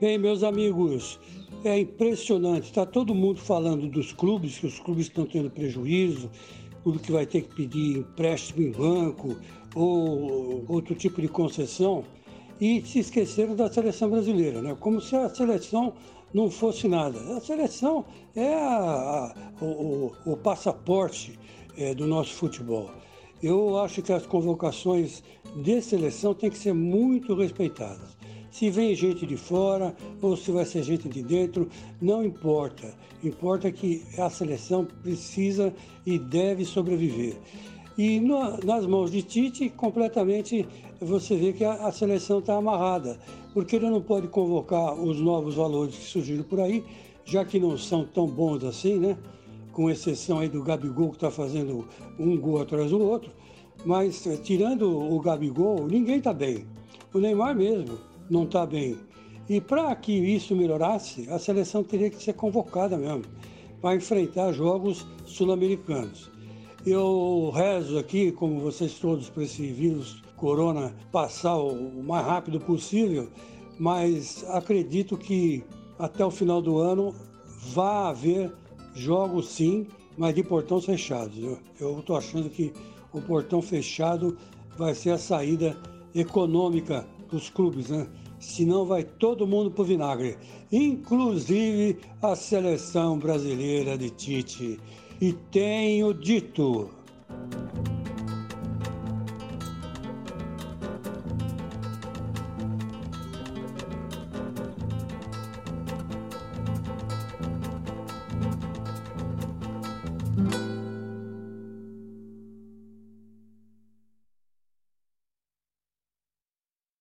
Bem, meus amigos, é impressionante. Está todo mundo falando dos clubes, que os clubes estão tendo prejuízo, clube que vai ter que pedir empréstimo em banco ou outro tipo de concessão, e se esqueceram da seleção brasileira, né? como se a seleção não fosse nada. A seleção é a, a, o, o, passaporte é, do nosso futebol. Eu acho que as convocações de seleção têm que ser muito respeitadas. Se vem gente de fora ou se vai ser gente de dentro, não importa. Importa que a seleção precisa e deve sobreviver. E no, nas mãos de Tite, completamente você vê que a, a seleção está amarrada, porque ele não pode convocar os novos valores que surgiram por aí, já que não são tão bons assim, né? Com exceção aí do Gabigol que está fazendo um gol atrás do outro. Mas tirando o Gabigol, ninguém está bem. O Neymar mesmo não está bem. E para que isso melhorasse, a seleção teria que ser convocada mesmo, para enfrentar jogos sul-americanos. Eu rezo aqui, como vocês todos, para esse vírus corona passar o mais rápido possível, mas acredito que até o final do ano vai haver jogos sim, mas de portões fechados. Eu estou achando que o portão fechado vai ser a saída econômica dos clubes, né? senão vai todo mundo pro vinagre, inclusive a seleção brasileira de Tite. E tenho dito.